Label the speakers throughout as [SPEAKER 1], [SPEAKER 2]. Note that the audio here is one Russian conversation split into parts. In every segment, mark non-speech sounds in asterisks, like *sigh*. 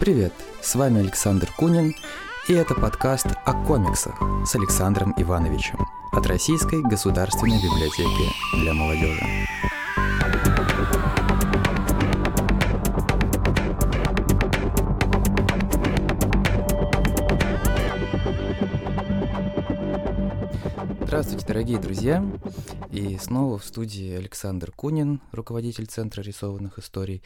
[SPEAKER 1] Привет, с вами Александр Кунин, и это подкаст о комиксах с Александром Ивановичем от Российской государственной библиотеки для молодежи. Здравствуйте, дорогие друзья! И снова в студии Александр Кунин, руководитель Центра рисованных историй,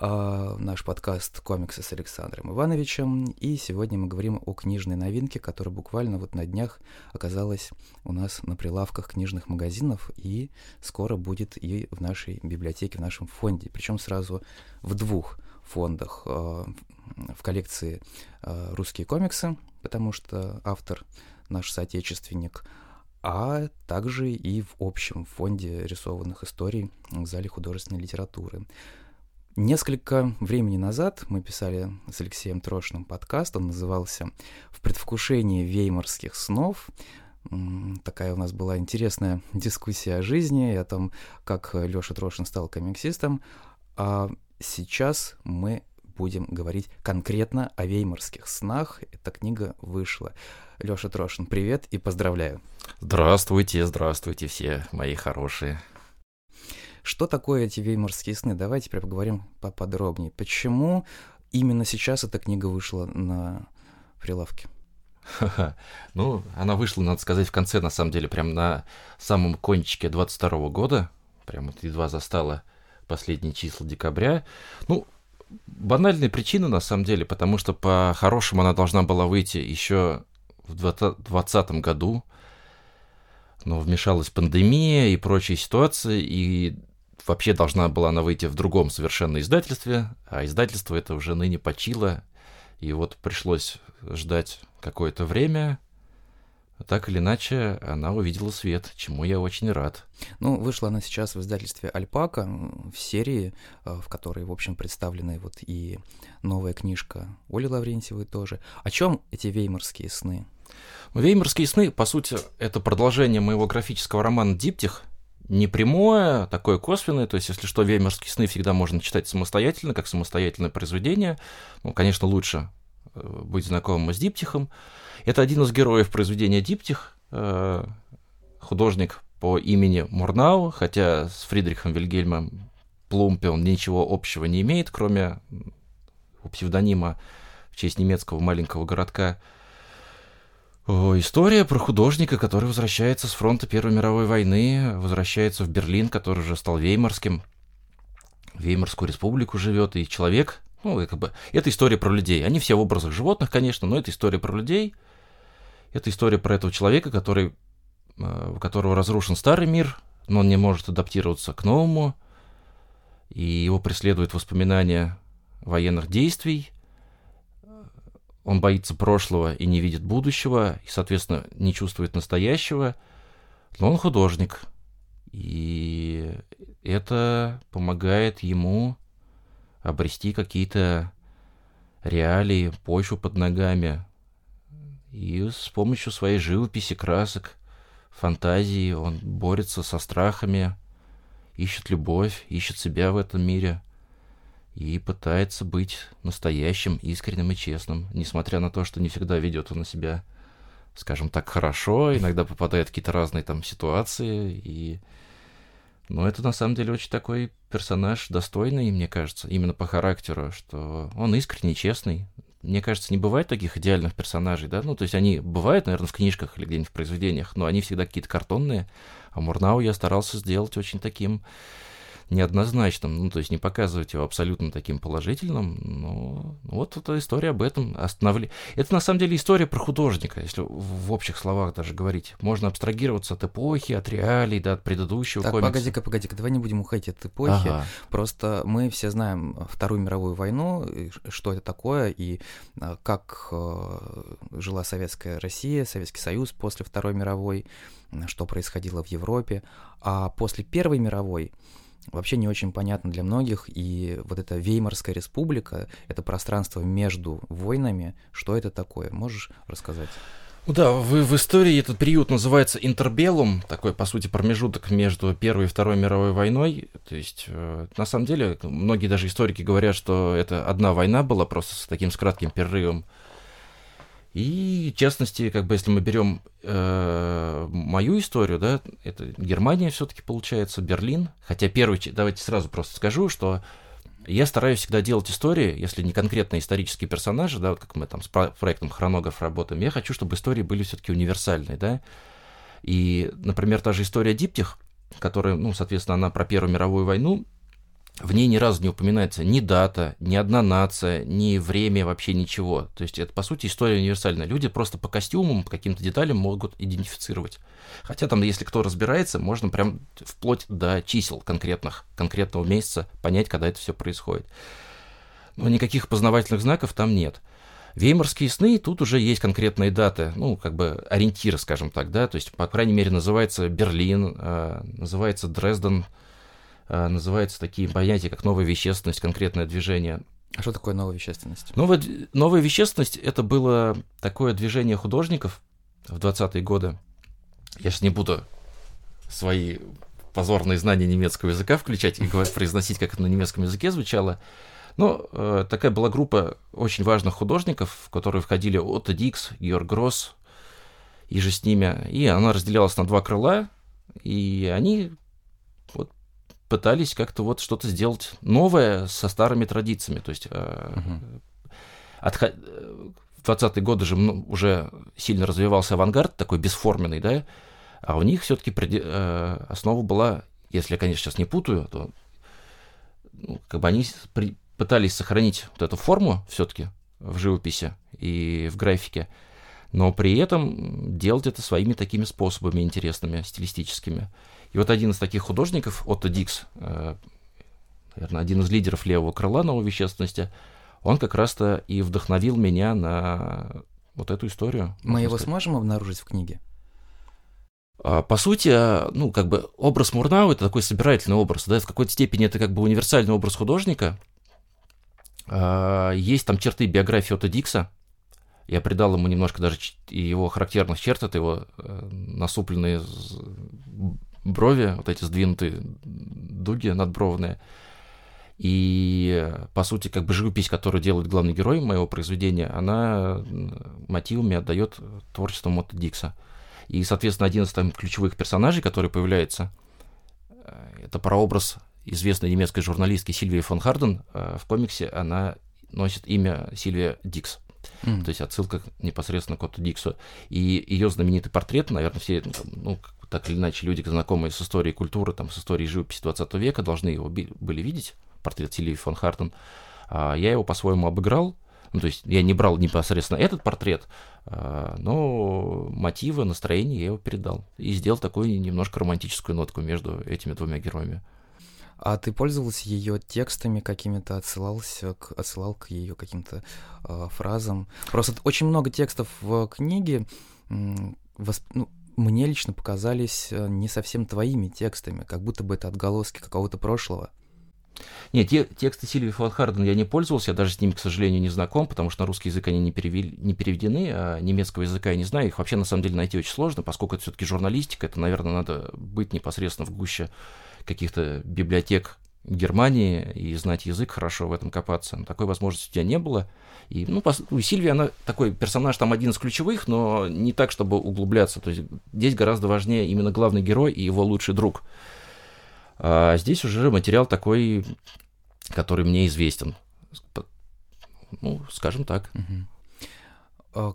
[SPEAKER 1] наш подкаст «Комиксы с Александром Ивановичем». И сегодня мы говорим о книжной новинке, которая буквально вот на днях оказалась у нас на прилавках книжных магазинов и скоро будет и в нашей библиотеке, в нашем фонде. Причем сразу в двух фондах. А, в коллекции а, «Русские комиксы», потому что автор наш соотечественник, а также и в общем фонде рисованных историй в зале художественной литературы. Несколько времени назад мы писали с Алексеем Трошиным подкаст, он назывался «В предвкушении веймарских снов». Такая у нас была интересная дискуссия о жизни и о том, как Лёша Трошин стал комиксистом. А сейчас мы будем говорить конкретно о веймарских снах. Эта книга вышла. Лёша Трошин, привет и поздравляю.
[SPEAKER 2] Здравствуйте, здравствуйте все мои хорошие.
[SPEAKER 1] Что такое эти веймарские сны? Давайте поговорим поподробнее. Почему именно сейчас эта книга вышла на прилавке?
[SPEAKER 2] Ну, она вышла, надо сказать, в конце, на самом деле, прям на самом кончике 22 года. Прям вот едва застала последние числа декабря. Ну, банальная причина, на самом деле, потому что по-хорошему она должна была выйти еще в 2020 году, но вмешалась пандемия и прочие ситуации, и вообще должна была она выйти в другом совершенно издательстве, а издательство это уже ныне почило, и вот пришлось ждать какое-то время, так или иначе, она увидела свет, чему я очень рад.
[SPEAKER 1] Ну, вышла она сейчас в издательстве «Альпака» в серии, э, в которой, в общем, представлены вот и новая книжка Оли Лаврентьевой тоже. О чем эти веймарские сны?
[SPEAKER 2] Веймарские сны, по сути, это продолжение моего графического романа «Диптих», не прямое, такое косвенное, то есть, если что, «Веймарские сны» всегда можно читать самостоятельно, как самостоятельное произведение. Ну, конечно, лучше э, быть знакомым с Диптихом. Это один из героев произведения «Диптих», э, художник по имени Мурнау, хотя с Фридрихом Вильгельмом Плумпе он ничего общего не имеет, кроме псевдонима в честь немецкого маленького городка – История про художника, который возвращается с фронта Первой мировой войны, возвращается в Берлин, который уже стал Веймарским, Веймарскую республику живет, и человек, ну, как бы, это история про людей. Они все в образах животных, конечно, но это история про людей. Это история про этого человека, который, э, у которого разрушен старый мир, но он не может адаптироваться к новому, и его преследуют воспоминания военных действий, он боится прошлого и не видит будущего, и, соответственно, не чувствует настоящего, но он художник. И это помогает ему обрести какие-то реалии, почву под ногами. И с помощью своей живописи, красок, фантазии он борется со страхами, ищет любовь, ищет себя в этом мире и пытается быть настоящим, искренним и честным, несмотря на то, что не всегда ведет он на себя, скажем так, хорошо, иногда попадает в какие-то разные там ситуации, и... Но это на самом деле очень такой персонаж достойный, мне кажется, именно по характеру, что он искренний, честный. Мне кажется, не бывает таких идеальных персонажей, да, ну, то есть они бывают, наверное, в книжках или где-нибудь в произведениях, но они всегда какие-то картонные, а Мурнау я старался сделать очень таким неоднозначным, ну, то есть не показывать его абсолютно таким положительным, но вот эта история об этом остановили. Это на самом деле история про художника, если в общих словах даже говорить. Можно абстрагироваться от эпохи, от реалий, да, от предыдущего
[SPEAKER 1] так,
[SPEAKER 2] комикса.
[SPEAKER 1] погоди-ка, погоди-ка, давай не будем уходить от эпохи. Ага. Просто мы все знаем Вторую мировую войну, что это такое, и а, как э, жила советская Россия, Советский Союз после Второй мировой, что происходило в Европе. А после Первой мировой вообще не очень понятно для многих, и вот эта Веймарская республика, это пространство между войнами, что это такое? Можешь рассказать?
[SPEAKER 2] Да, в, в истории этот период называется интербеллум, такой, по сути, промежуток между Первой и Второй мировой войной. То есть, э, на самом деле, многие даже историки говорят, что это одна война была, просто с таким с кратким перерывом. И, в частности, как бы, если мы берем э, мою историю, да, это Германия все-таки получается, Берлин. Хотя первый, давайте сразу просто скажу, что я стараюсь всегда делать истории, если не конкретно исторические персонажи, да, вот как мы там с проектом хронограф работаем, я хочу, чтобы истории были все-таки универсальные, да. И, например, та же история Диптих, которая, ну, соответственно, она про Первую мировую войну, в ней ни разу не упоминается ни дата, ни одна нация, ни время, вообще ничего. То есть это, по сути, история универсальная. Люди просто по костюмам, по каким-то деталям могут идентифицировать. Хотя там, если кто разбирается, можно прям вплоть до чисел конкретных, конкретного месяца понять, когда это все происходит. Но никаких познавательных знаков там нет. Веймарские сны, тут уже есть конкретные даты, ну, как бы ориентиры, скажем так, да, то есть, по крайней мере, называется Берлин, э, называется Дрезден, называются такие понятия, как новая вещественность, конкретное движение.
[SPEAKER 1] А что такое новая вещественность?
[SPEAKER 2] Новая, новая вещественность – это было такое движение художников в 20-е годы. Я сейчас не буду свои позорные знания немецкого языка включать и произносить, как это на немецком языке звучало. Но э, такая была группа очень важных художников, в которые входили Отто Дикс, Георг Гросс и же с ними. И она разделялась на два крыла, и они пытались как-то вот что-то сделать новое со старыми традициями. То есть uh-huh. отход... в 20-е годы же уже сильно развивался авангард, такой бесформенный, да, а у них все-таки пред... Э, основа была, если я, конечно, сейчас не путаю, то ну, как бы они при... пытались сохранить вот эту форму все-таки в живописи и в графике, но при этом делать это своими такими способами интересными, стилистическими. И вот один из таких художников, Отто Дикс, э, наверное, один из лидеров левого крыла новой вещественности, он как раз-то и вдохновил меня на вот эту историю.
[SPEAKER 1] Мы его сказать. сможем обнаружить в книге?
[SPEAKER 2] А, по сути, ну, как бы образ Мурнау — это такой собирательный образ, да, в какой-то степени это как бы универсальный образ художника. А, есть там черты биографии Отто Дикса, я придал ему немножко даже его характерных черт, это его э, насупленные брови, вот эти сдвинутые дуги надбровные. И, по сути, как бы живопись, которую делает главный герой моего произведения, она мотивами отдает творчеству Мотто Дикса. И, соответственно, один из там ключевых персонажей, который появляется, э, это прообраз известной немецкой журналистки Сильвии фон Харден. Э, в комиксе она носит имя Сильвия Дикс. Mm. То есть отсылка непосредственно к Отто Диксу. И ее знаменитый портрет, наверное, все, ну, так или иначе, люди, знакомые с историей культуры, там, с историей живописи 20 века, должны его были видеть, портрет Сильвии фон Хартен. А я его по-своему обыграл, ну, то есть я не брал непосредственно этот портрет, а, но мотивы, настроение я его передал. И сделал такую немножко романтическую нотку между этими двумя героями.
[SPEAKER 1] А ты пользовался ее текстами какими-то, отсылался к, отсылал к ее каким-то э, фразам? Просто очень много текстов в книге восп... ну, мне лично показались э, не совсем твоими текстами, как будто бы это отголоски какого-то прошлого.
[SPEAKER 2] Нет, те, тексты Сильвии фон Харден я не пользовался, я даже с ними, к сожалению, не знаком, потому что на русский язык они не, перевели, не переведены, а немецкого языка я не знаю, их вообще на самом деле найти очень сложно, поскольку это все-таки журналистика, это, наверное, надо быть непосредственно в гуще каких-то библиотек Германии и знать язык хорошо в этом копаться. Такой возможности у тебя не было. И, ну, по, ну, Сильвия, она такой персонаж, там один из ключевых, но не так, чтобы углубляться. То есть здесь гораздо важнее именно главный герой и его лучший друг. А здесь уже материал такой, который мне известен. Ну, скажем так.
[SPEAKER 1] Угу.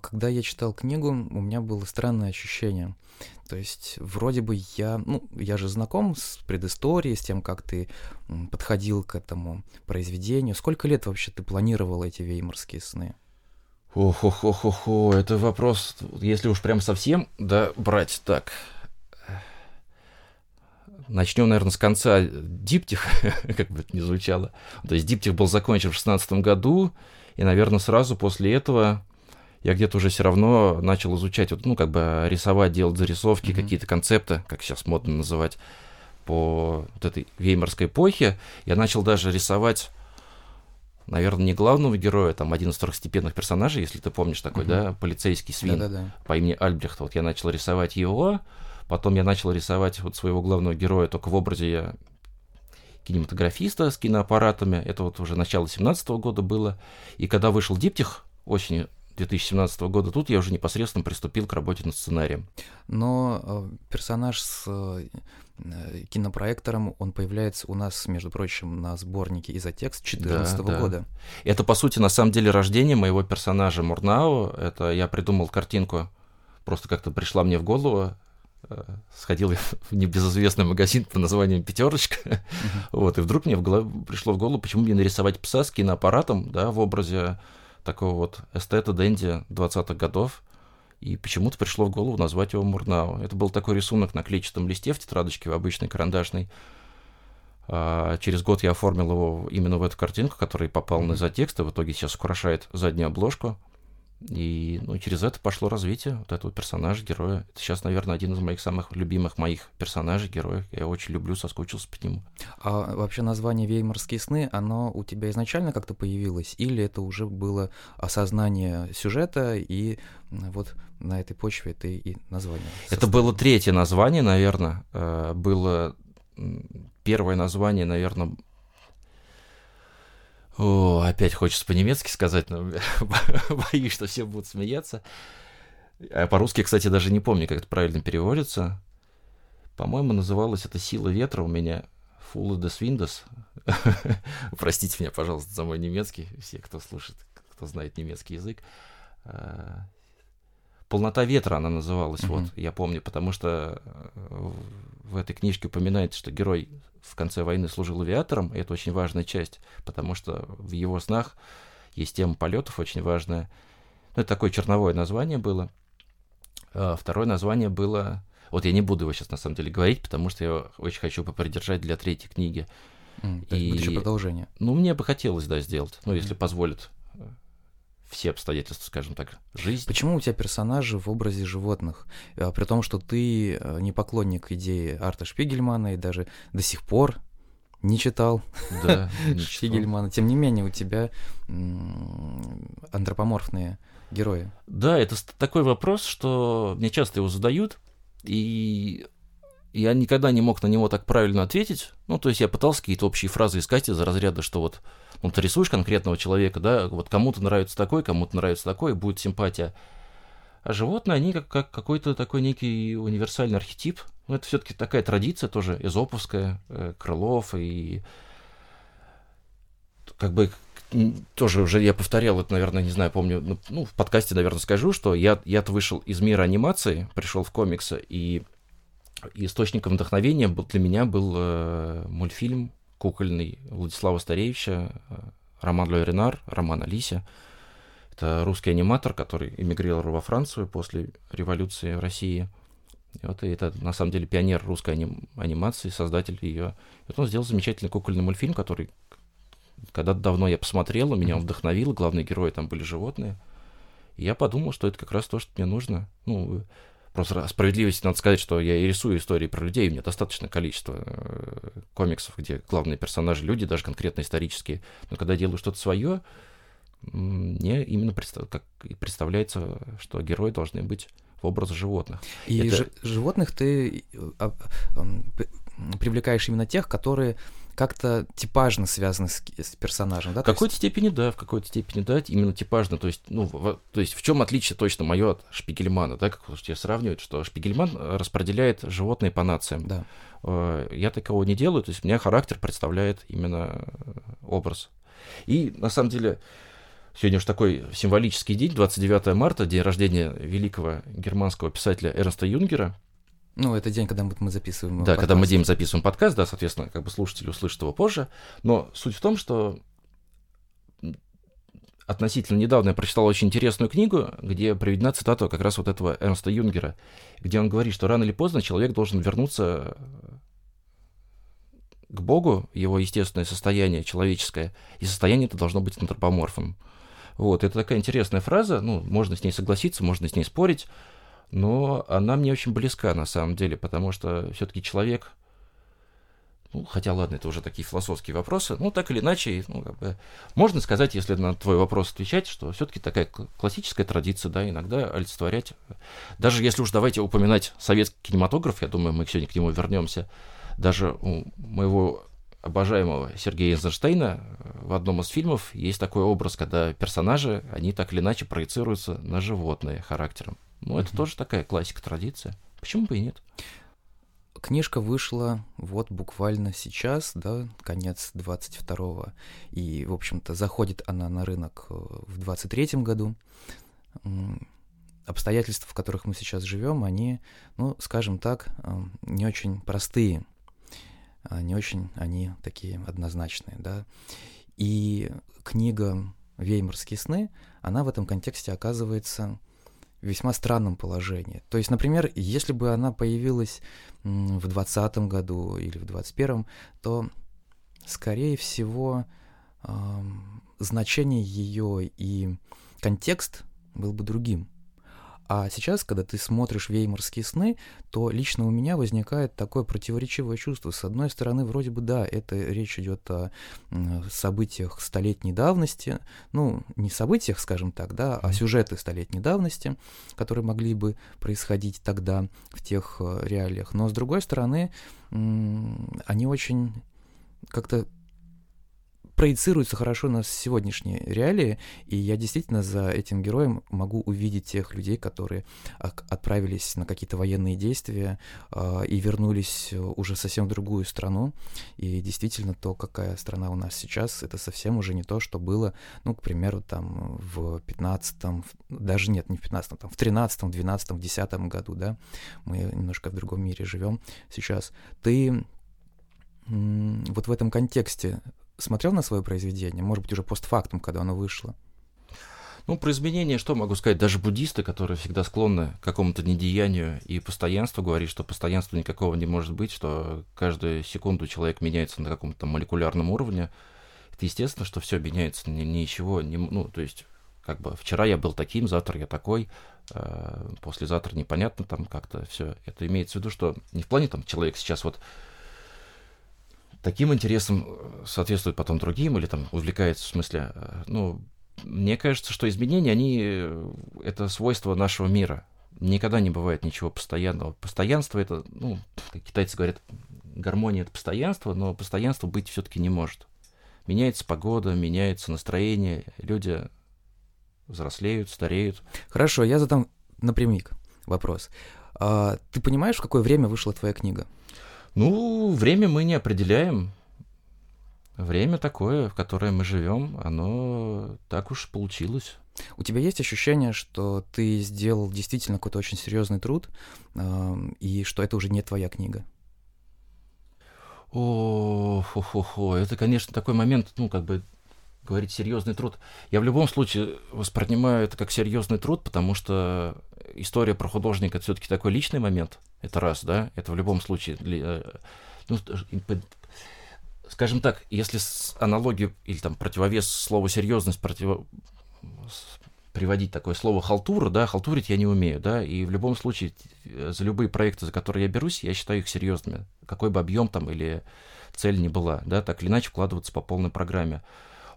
[SPEAKER 1] Когда я читал книгу, у меня было странное ощущение. То есть вроде бы я, ну, я же знаком с предысторией, с тем, как ты подходил к этому произведению. Сколько лет вообще ты планировал эти веймарские сны?
[SPEAKER 2] Ох-ох-ох-ох, это вопрос, если уж прям совсем, да, брать так. Начнем, наверное, с конца диптих, *laughs* как бы это ни звучало. То есть диптих был закончен в 16 году, и, наверное, сразу после этого я где-то уже все равно начал изучать, вот, ну, как бы рисовать, делать зарисовки, mm-hmm. какие-то концепты, как сейчас модно называть, по вот этой веймарской эпохе. Я начал даже рисовать наверное, не главного героя, там один из второстепенных персонажей, если ты помнишь такой, угу. да, полицейский свин
[SPEAKER 1] Да-да-да.
[SPEAKER 2] по имени Альбрехт. Вот я начал рисовать его, потом я начал рисовать вот своего главного героя только в образе я кинематографиста с киноаппаратами. Это вот уже начало 17 года было. И когда вышел Диптих осенью 2017 года, тут я уже непосредственно приступил к работе над сценарием.
[SPEAKER 1] Но э, персонаж с э, кинопроектором, он появляется у нас, между прочим, на сборнике «Изотекст» 2014 да, года. Да.
[SPEAKER 2] Это, по сути, на самом деле рождение моего персонажа Мурнау. Это я придумал картинку, просто как-то пришла мне в голову. Э, сходил я *laughs* в небезызвестный магазин по названием «Пятерочка», uh-huh. вот, и вдруг мне в голову, пришло в голову, почему мне нарисовать пса с киноаппаратом, да, в образе такого вот эстета Дэнди 20-х годов, и почему-то пришло в голову назвать его Мурнау. Это был такой рисунок на клетчатом листе в тетрадочке, в обычной карандашной. А через год я оформил его именно в эту картинку, которая попал на изотекст, и в итоге сейчас украшает заднюю обложку. И ну, через это пошло развитие вот этого персонажа, героя. Это сейчас, наверное, один из моих самых любимых моих персонажей, героев. Я очень люблю, соскучился по нему.
[SPEAKER 1] А вообще название «Веймарские сны», оно у тебя изначально как-то появилось? Или это уже было осознание сюжета, и вот на этой почве ты и название
[SPEAKER 2] составил? Это было третье название, наверное. Э, было первое название, наверное, о, опять хочется по-немецки сказать, но *laughs* боюсь, что все будут смеяться. А по-русски, кстати, даже не помню, как это правильно переводится. По-моему, называлось это «Сила ветра» у меня. Full des Windows. *laughs* Простите меня, пожалуйста, за мой немецкий. Все, кто слушает, кто знает немецкий язык. А, Полнота ветра она называлась, mm-hmm. вот, я помню, потому что э, в этой книжке упоминается, что герой в конце войны служил авиатором, и это очень важная часть, потому что в его снах есть тема полетов очень важная. Ну, это такое черновое название было. А второе название было... Вот я не буду его сейчас на самом деле говорить, потому что я очень хочу попридержать для третьей книги.
[SPEAKER 1] Mm, и... Будет еще продолжение.
[SPEAKER 2] Ну, мне бы хотелось, да, сделать, ну, mm. если позволит все обстоятельства, скажем так, жизни.
[SPEAKER 1] Почему у тебя персонажи в образе животных? А, при том, что ты э, не поклонник идеи Арта Шпигельмана и даже до сих пор не читал да, *laughs* Шпигельмана. Тем не менее, у тебя антропоморфные герои.
[SPEAKER 2] Да, это такой вопрос, что мне часто его задают, и я никогда не мог на него так правильно ответить. Ну, то есть я пытался какие-то общие фразы искать из-за разряда, что вот ну, ты рисуешь конкретного человека, да, вот кому-то нравится такой, кому-то нравится такой, будет симпатия. А животные, они как, как какой-то такой некий универсальный архетип. Ну, это все-таки такая традиция тоже эзоповская, э, Крылов и как бы тоже уже я повторял это, наверное, не знаю, помню, ну, ну в подкасте, наверное, скажу, что я, я-то вышел из мира анимации, пришел в комиксы, и источником вдохновения был, для меня был э, мультфильм кукольный Владислава Старевича, э, роман Лёй Ренар, роман Алися. Это русский аниматор, который эмигрировал во Францию после революции в России. И вот и это, на самом деле, пионер русской аним... анимации, создатель ее. И вот он сделал замечательный кукольный мультфильм, который когда-то давно я посмотрел, меня он вдохновил, главные герои там были животные. И я подумал, что это как раз то, что мне нужно. Ну, Просто справедливости надо сказать, что я и рисую истории про людей, у меня достаточное количество э, комиксов, где главные персонажи люди, даже конкретно исторические. Но когда делаю что-то свое, мне именно представ... как представляется, что герои должны быть в образе животных.
[SPEAKER 1] И Это... животных ты э, а, привлекаешь именно тех, которые как-то типажно связаны с, с персонажем, да?
[SPEAKER 2] В какой-то есть... степени да, в какой-то степени да, именно типажно. То есть, ну, в, то есть в чем отличие точно мое от Шпигельмана, да, как я сравниваю, что Шпигельман э, распределяет животные по нациям.
[SPEAKER 1] Да.
[SPEAKER 2] Э, я такого не делаю, то есть у меня характер представляет именно э, образ. И на самом деле сегодня уж такой символический день, 29 марта, день рождения великого германского писателя Эрнста Юнгера.
[SPEAKER 1] Ну, это день, когда мы записываем
[SPEAKER 2] Да, подкаст. когда мы день записываем подкаст, да, соответственно, как бы слушатели услышат его позже. Но суть в том, что относительно недавно я прочитал очень интересную книгу, где приведена цитата как раз вот этого Эрнста Юнгера, где он говорит, что рано или поздно человек должен вернуться к Богу, его естественное состояние человеческое, и состояние это должно быть антропоморфным. Вот, это такая интересная фраза, ну, можно с ней согласиться, можно с ней спорить, но она мне очень близка на самом деле, потому что все-таки человек, ну, хотя, ладно, это уже такие философские вопросы, ну, так или иначе, ну, как бы, можно сказать, если на твой вопрос отвечать, что все-таки такая классическая традиция, да, иногда олицетворять, даже если уж давайте упоминать советский кинематограф, я думаю, мы сегодня к нему вернемся, даже у моего обожаемого Сергея Эйзенштейна в одном из фильмов есть такой образ, когда персонажи, они так или иначе проецируются на животные характером. Ну, это тоже такая классика, традиция. Почему бы и нет?
[SPEAKER 1] Книжка вышла вот буквально сейчас, да, конец 22-го, и, в общем-то, заходит она на рынок э, в 23-м году. Обстоятельства, в которых мы сейчас живем, они, ну, скажем так, э, не очень простые, а не очень они такие однозначные, да. И книга «Веймарские сны», она в этом контексте оказывается весьма странном положении. То есть, например, если бы она появилась в 2020 году или в 2021, то, скорее всего, значение ее и контекст был бы другим. А сейчас, когда ты смотришь веймарские сны, то лично у меня возникает такое противоречивое чувство. С одной стороны, вроде бы да, это речь идет о событиях столетней давности, ну, не событиях, скажем так, да, а сюжеты столетней давности, которые могли бы происходить тогда в тех э, реалиях. Но с другой стороны, они очень как-то проецируется хорошо на сегодняшние реалии, и я действительно за этим героем могу увидеть тех людей, которые отправились на какие-то военные действия э, и вернулись уже совсем в другую страну. И действительно то, какая страна у нас сейчас, это совсем уже не то, что было, ну, к примеру, там в 15-м, даже нет, не в 15-м, там в 13-м, 12-м, 10 году, да, мы немножко в другом мире живем сейчас. Ты вот в этом контексте смотрел на свое произведение? Может быть, уже постфактум, когда оно вышло?
[SPEAKER 2] Ну, про изменения что могу сказать? Даже буддисты, которые всегда склонны к какому-то недеянию и постоянству, говорят, что постоянства никакого не может быть, что каждую секунду человек меняется на каком-то молекулярном уровне. Это естественно, что все меняется, ни, ничего, ни, ну, то есть, как бы вчера я был таким, завтра я такой, э, послезавтра непонятно там как-то все. Это имеется в виду, что не в плане там человек сейчас вот таким интересом э, соответствует потом другим или там увлекается, в смысле, э, ну, мне кажется, что изменения, они, э, это свойство нашего мира. Никогда не бывает ничего постоянного. Постоянство это, ну, как китайцы говорят, гармония это постоянство, но постоянство быть все-таки не может. Меняется погода, меняется настроение, люди взрослеют, стареют.
[SPEAKER 1] Хорошо, я задам напрямик вопрос. А, ты понимаешь, в какое время вышла твоя книга?
[SPEAKER 2] Ну, время мы не определяем. Время такое, в которое мы живем, оно так уж получилось.
[SPEAKER 1] У тебя есть ощущение, что ты сделал действительно какой-то очень серьезный труд, э, и что это уже не твоя книга?
[SPEAKER 2] О, хо, хо, хо. это, конечно, такой момент, ну, как бы говорить серьезный труд. Я в любом случае воспринимаю это как серьезный труд, потому что история про художника это все-таки такой личный момент. Это раз, да, это в любом случае, э, ну, скажем так, если аналогию или там противовес слову серьезность против... приводить такое слово халтура, да, халтурить я не умею, да, и в любом случае э, за любые проекты, за которые я берусь, я считаю их серьезными, какой бы объем там или цель ни была, да, так или иначе вкладываться по полной программе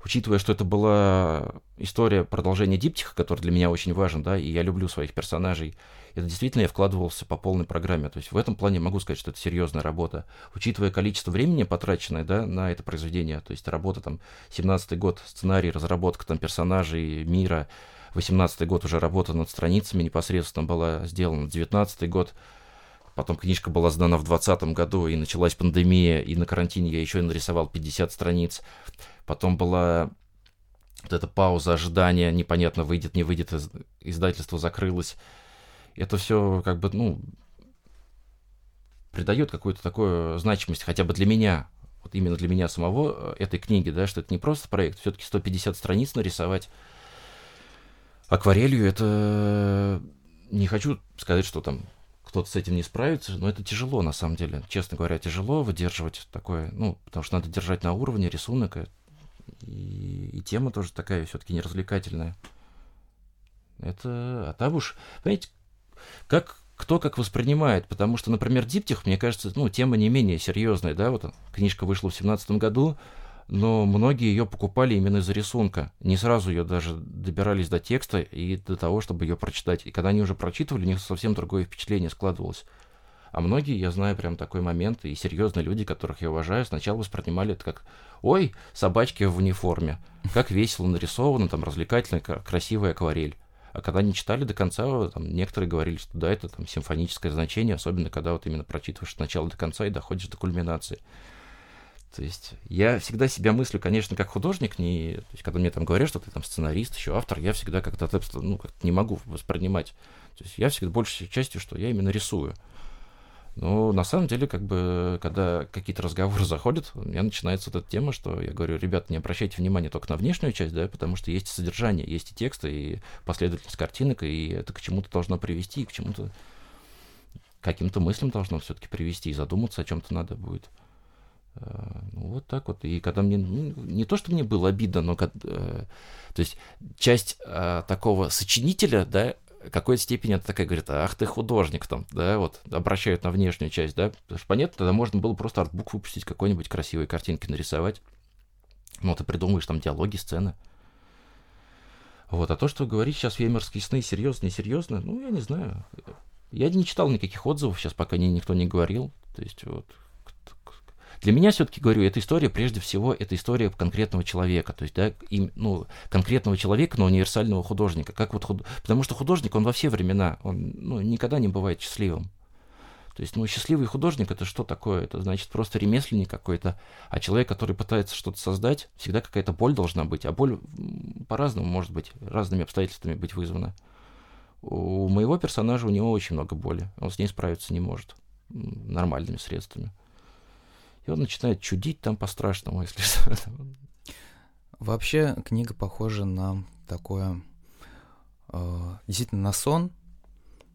[SPEAKER 2] учитывая, что это была история продолжения диптиха, который для меня очень важен, да, и я люблю своих персонажей, это действительно я вкладывался по полной программе. То есть в этом плане могу сказать, что это серьезная работа. Учитывая количество времени, потраченное да, на это произведение, то есть работа там 17-й год, сценарий, разработка там персонажей, мира, 18-й год уже работа над страницами непосредственно была сделана, 19-й год, Потом книжка была сдана в 2020 году, и началась пандемия, и на карантине я еще нарисовал 50 страниц. Потом была вот эта пауза ожидания, непонятно, выйдет, не выйдет, издательство закрылось. Это все как бы, ну, придает какую-то такую значимость, хотя бы для меня, вот именно для меня самого, э, этой книги, да, что это не просто проект, все-таки 150 страниц нарисовать акварелью, это не хочу сказать, что там кто-то с этим не справится, но это тяжело, на самом деле. Честно говоря, тяжело выдерживать такое, ну, потому что надо держать на уровне рисунок, и, и тема тоже такая все-таки неразвлекательная. Это, а там уж, понимаете, как кто как воспринимает, потому что, например, диптих, мне кажется, ну, тема не менее серьезная, да, вот книжка вышла в семнадцатом году, но многие ее покупали именно из-за рисунка. Не сразу ее даже добирались до текста и до того, чтобы ее прочитать. И когда они уже прочитывали, у них совсем другое впечатление складывалось. А многие, я знаю прям такой момент, и серьезные люди, которых я уважаю, сначала воспринимали это как «Ой, собачки в униформе, как весело нарисовано, там развлекательно, красивая акварель». А когда они читали до конца, там, некоторые говорили, что да, это там симфоническое значение, особенно когда вот именно прочитываешь от начала до конца и доходишь до кульминации. То есть я всегда себя мыслю, конечно, как художник, не, то есть, когда мне там говорят, что ты там сценарист, еще автор, я всегда как-то ну, как не могу воспринимать. То есть я всегда большей частью, что я именно рисую. Но на самом деле, как бы, когда какие-то разговоры *laughs* заходят, у меня начинается эта тема, что я говорю, ребят, не обращайте внимания только на внешнюю часть, да, потому что есть содержание, есть и тексты, и последовательность картинок, и это к чему-то должно привести, и к чему-то, каким-то мыслям должно все-таки привести, и задуматься о чем-то надо будет. Э, ну, вот так вот. И когда мне, ну, не то, что мне было обидно, но, э, то есть часть э, такого сочинителя, да, какой-то степени это такая говорит, ах ты художник там, да, вот, обращают на внешнюю часть, да, потому что понятно, тогда можно было просто артбук выпустить, какой-нибудь красивой картинки нарисовать, ну, ты придумываешь там диалоги, сцены. Вот, а то, что говорить сейчас веймарские сны, серьезно, несерьезно, ну, я не знаю. Я не читал никаких отзывов, сейчас пока ни, никто не говорил, то есть вот для меня все-таки, говорю, эта история, прежде всего, это история конкретного человека, то есть, да, им, ну, конкретного человека, но универсального художника. Как вот худ... Потому что художник, он во все времена, он ну, никогда не бывает счастливым. То есть, ну, счастливый художник это что такое? Это значит просто ремесленник какой-то, а человек, который пытается что-то создать, всегда какая-то боль должна быть, а боль по-разному может быть, разными обстоятельствами быть вызвана. У моего персонажа у него очень много боли, он с ней справиться не может нормальными средствами. И он начинает чудить там по-страшному, если что.
[SPEAKER 1] Вообще книга похожа на такое, э, действительно, на сон,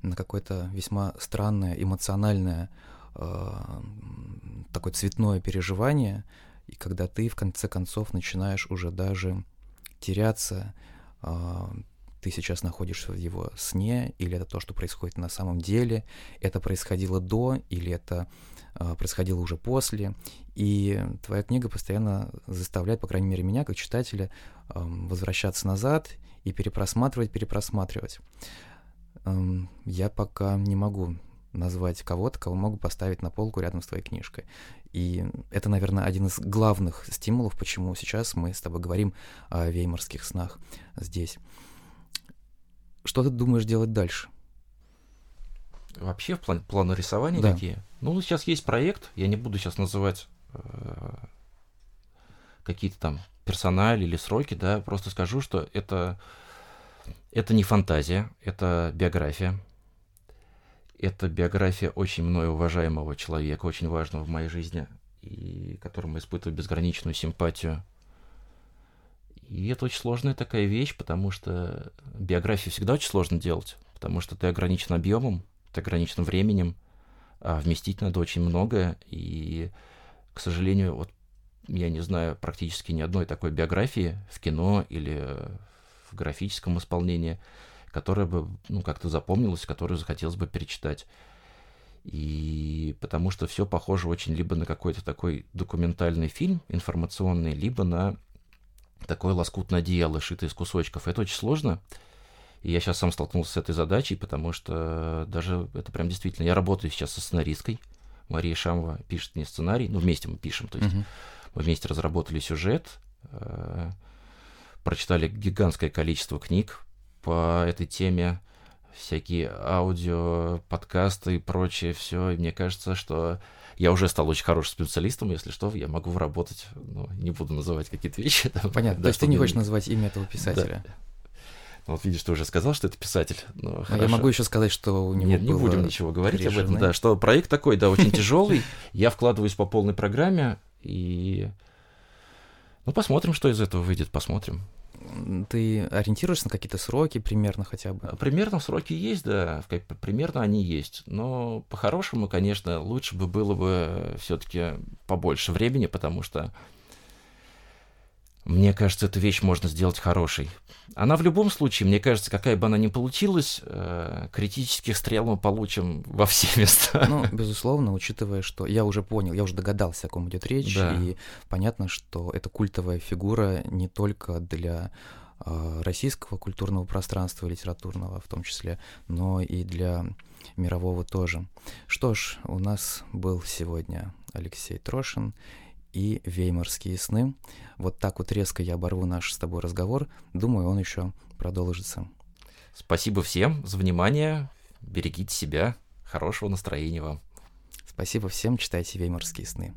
[SPEAKER 1] на какое-то весьма странное, эмоциональное, э, такое цветное переживание, и когда ты в конце концов начинаешь уже даже теряться, э, ты сейчас находишься в его сне, или это то, что происходит на самом деле, это происходило до, или это а, происходило уже после, и твоя книга постоянно заставляет, по крайней мере, меня, как читателя, возвращаться назад и перепросматривать, перепросматривать. Я пока не могу назвать кого-то, кого могу поставить на полку рядом с твоей книжкой. И это, наверное, один из главных стимулов, почему сейчас мы с тобой говорим о веймарских снах здесь. Что ты думаешь делать дальше?
[SPEAKER 2] Вообще в плане плана рисования да. какие? Ну, сейчас есть проект, я не буду сейчас называть э, какие-то там персонали или сроки, да, просто скажу, что это, это не фантазия, это биография. Это биография очень мной уважаемого человека, очень важного в моей жизни, и которому испытываю безграничную симпатию. И это очень сложная такая вещь, потому что биографию всегда очень сложно делать, потому что ты ограничен объемом, ограниченным временем, а вместить надо очень многое, и, к сожалению, вот я не знаю практически ни одной такой биографии в кино или в графическом исполнении, которая бы, ну, как-то запомнилась, которую захотелось бы перечитать. И потому что все похоже очень либо на какой-то такой документальный фильм информационный, либо на такое лоскутное одеяло, шитое из кусочков. Это очень сложно. И я сейчас сам столкнулся с этой задачей, потому что даже это прям действительно... Я работаю сейчас со сценаристкой. Мария Шамова пишет мне сценарий. Ну, вместе мы пишем. То есть uh-huh. мы вместе разработали сюжет, э, прочитали гигантское количество книг по этой теме, всякие аудио, подкасты и прочее, все. И мне кажется, что я уже стал очень хорошим специалистом, если что, я могу работать, ну, не буду называть какие-то вещи. *laughs*
[SPEAKER 1] Понятно, да, то есть ты не хочешь назвать имя этого писателя? Да.
[SPEAKER 2] Ну, вот видишь, ты уже сказал, что это писатель. Ну,
[SPEAKER 1] а я могу еще сказать, что у него
[SPEAKER 2] Нет, не будем ничего говорить об этом, да, что проект такой, да, очень тяжелый. Я вкладываюсь по полной программе, и... Ну, посмотрим, что из этого выйдет, посмотрим.
[SPEAKER 1] Ты ориентируешься на какие-то сроки примерно хотя бы?
[SPEAKER 2] Примерно сроки есть, да, примерно они есть. Но по-хорошему, конечно, лучше бы было бы все-таки побольше времени, потому что мне кажется, эту вещь можно сделать хорошей. Она в любом случае, мне кажется, какая бы она ни получилась, э, критических стрел мы получим во все *laughs* места.
[SPEAKER 1] Ну, безусловно, учитывая, что я уже понял, я уже догадался, о ком идет речь, да. и понятно, что это культовая фигура не только для э, российского культурного пространства, литературного в том числе, но и для мирового тоже. Что ж, у нас был сегодня Алексей Трошин и веймарские сны. Вот так вот резко я оборву наш с тобой разговор. Думаю, он еще продолжится.
[SPEAKER 2] Спасибо всем за внимание. Берегите себя. Хорошего настроения вам.
[SPEAKER 1] Спасибо всем. Читайте веймарские сны.